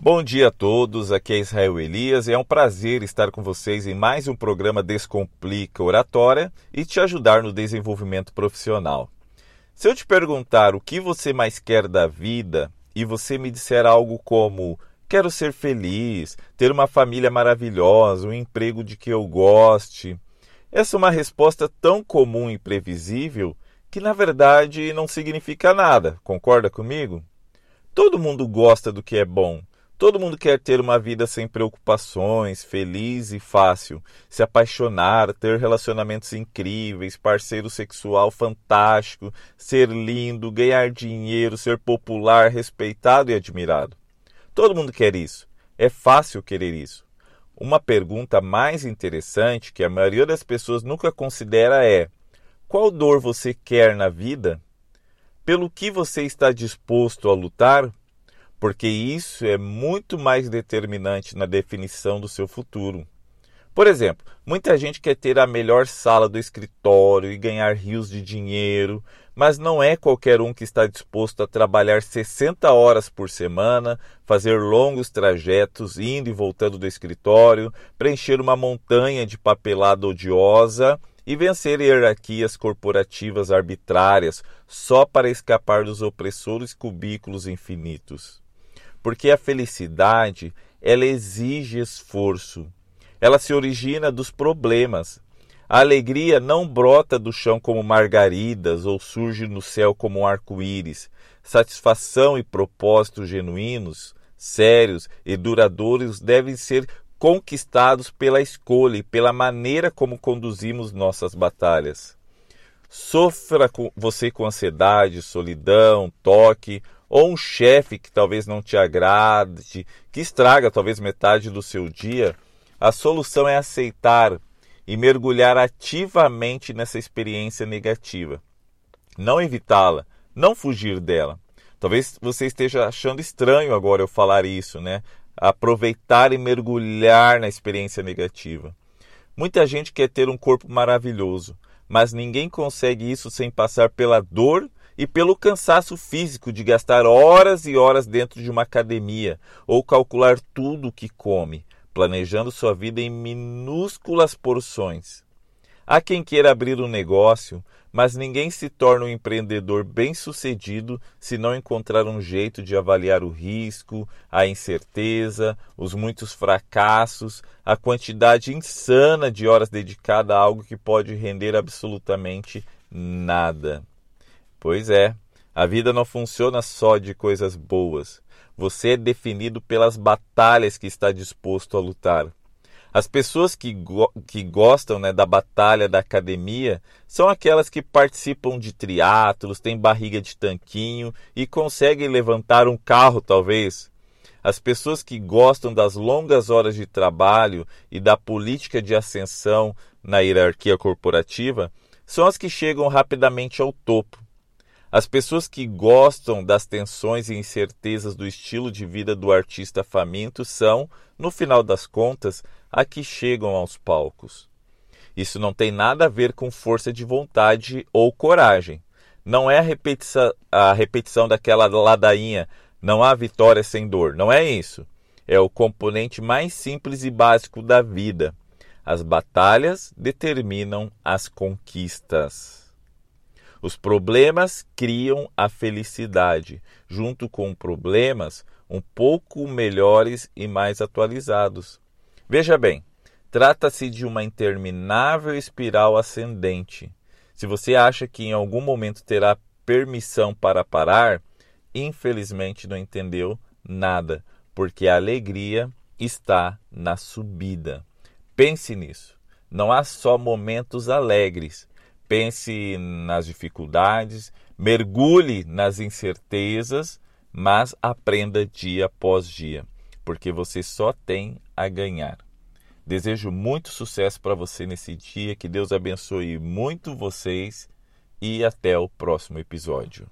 Bom dia a todos, aqui é Israel Elias e é um prazer estar com vocês em mais um programa Descomplica Oratória e te ajudar no desenvolvimento profissional. Se eu te perguntar o que você mais quer da vida e você me disser algo como quero ser feliz, ter uma família maravilhosa, um emprego de que eu goste, essa é uma resposta tão comum e previsível que na verdade não significa nada, concorda comigo? Todo mundo gosta do que é bom Todo mundo quer ter uma vida sem preocupações, feliz e fácil, se apaixonar, ter relacionamentos incríveis, parceiro sexual fantástico, ser lindo, ganhar dinheiro, ser popular, respeitado e admirado. Todo mundo quer isso. É fácil querer isso. Uma pergunta mais interessante que a maioria das pessoas nunca considera é: qual dor você quer na vida? Pelo que você está disposto a lutar? Porque isso é muito mais determinante na definição do seu futuro. Por exemplo, muita gente quer ter a melhor sala do escritório e ganhar rios de dinheiro, mas não é qualquer um que está disposto a trabalhar 60 horas por semana, fazer longos trajetos indo e voltando do escritório, preencher uma montanha de papelada odiosa e vencer hierarquias corporativas arbitrárias só para escapar dos opressores cubículos infinitos porque a felicidade ela exige esforço. Ela se origina dos problemas. A alegria não brota do chão como margaridas ou surge no céu como um arco-íris. Satisfação e propósitos genuínos, sérios e duradouros devem ser conquistados pela escolha e pela maneira como conduzimos nossas batalhas. Sofra você com ansiedade, solidão, toque ou um chefe que talvez não te agrade, que estraga talvez metade do seu dia, a solução é aceitar e mergulhar ativamente nessa experiência negativa. Não evitá-la, não fugir dela. Talvez você esteja achando estranho agora eu falar isso, né? Aproveitar e mergulhar na experiência negativa. Muita gente quer ter um corpo maravilhoso, mas ninguém consegue isso sem passar pela dor e pelo cansaço físico de gastar horas e horas dentro de uma academia ou calcular tudo o que come, planejando sua vida em minúsculas porções. Há quem queira abrir um negócio, mas ninguém se torna um empreendedor bem-sucedido se não encontrar um jeito de avaliar o risco, a incerteza, os muitos fracassos, a quantidade insana de horas dedicada a algo que pode render absolutamente nada. Pois é, a vida não funciona só de coisas boas. Você é definido pelas batalhas que está disposto a lutar. As pessoas que, go que gostam né, da batalha da academia são aquelas que participam de triatlos, têm barriga de tanquinho e conseguem levantar um carro, talvez. As pessoas que gostam das longas horas de trabalho e da política de ascensão na hierarquia corporativa são as que chegam rapidamente ao topo. As pessoas que gostam das tensões e incertezas do estilo de vida do artista faminto são, no final das contas, a que chegam aos palcos. Isso não tem nada a ver com força de vontade ou coragem. Não é a repetição, a repetição daquela ladainha, não há vitória sem dor. Não é isso. É o componente mais simples e básico da vida. As batalhas determinam as conquistas. Os problemas criam a felicidade, junto com problemas um pouco melhores e mais atualizados. Veja bem, trata-se de uma interminável espiral ascendente. Se você acha que em algum momento terá permissão para parar, infelizmente não entendeu nada, porque a alegria está na subida. Pense nisso. Não há só momentos alegres, pense nas dificuldades, mergulhe nas incertezas, mas aprenda dia após dia, porque você só tem a ganhar. Desejo muito sucesso para você nesse dia, que Deus abençoe muito vocês e até o próximo episódio.